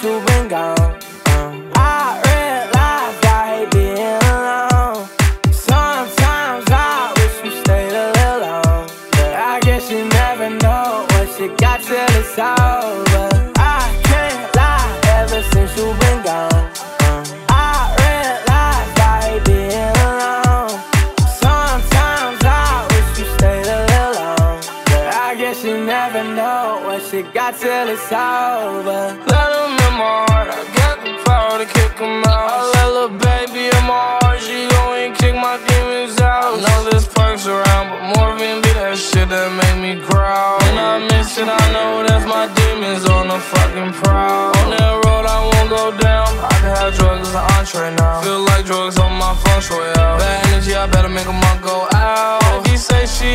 since you been gone. Uh, I realize I hate being alone. Sometimes I wish you stayed a little long. But I guess you never know what you got till it's over. I can't lie, ever since you been gone. Uh, I realize I hate being alone. Sometimes I wish you stayed a little I guess you never know what you got till it's over. Let I got the power to kick him out. I let little baby in my heart, she go and kick my demons out. I know there's Percs around, but morphine be that shit that make me growl. When I miss it, I know that's my demons on the fucking prowl. On that road, I won't go down. I can have drugs as an entree now. Feel like drugs on my shui out. Bad energy, I better make a month go out. He say she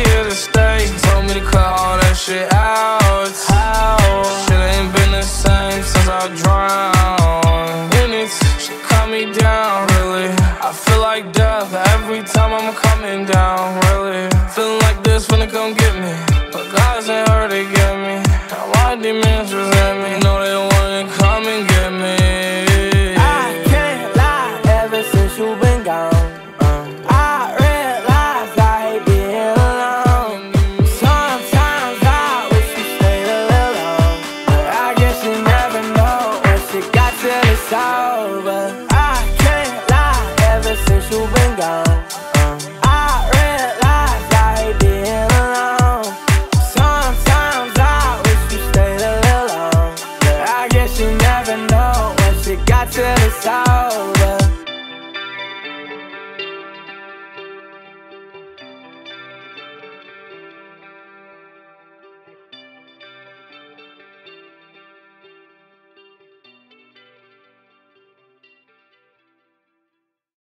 me down, really. I feel like death every time I'm coming down, really. Feeling like this when it come get me. But God sent her to get me. Now my demons resent you been gone. I realize I alone. Sometimes I wish you a little. But I guess you never know what you got to the over.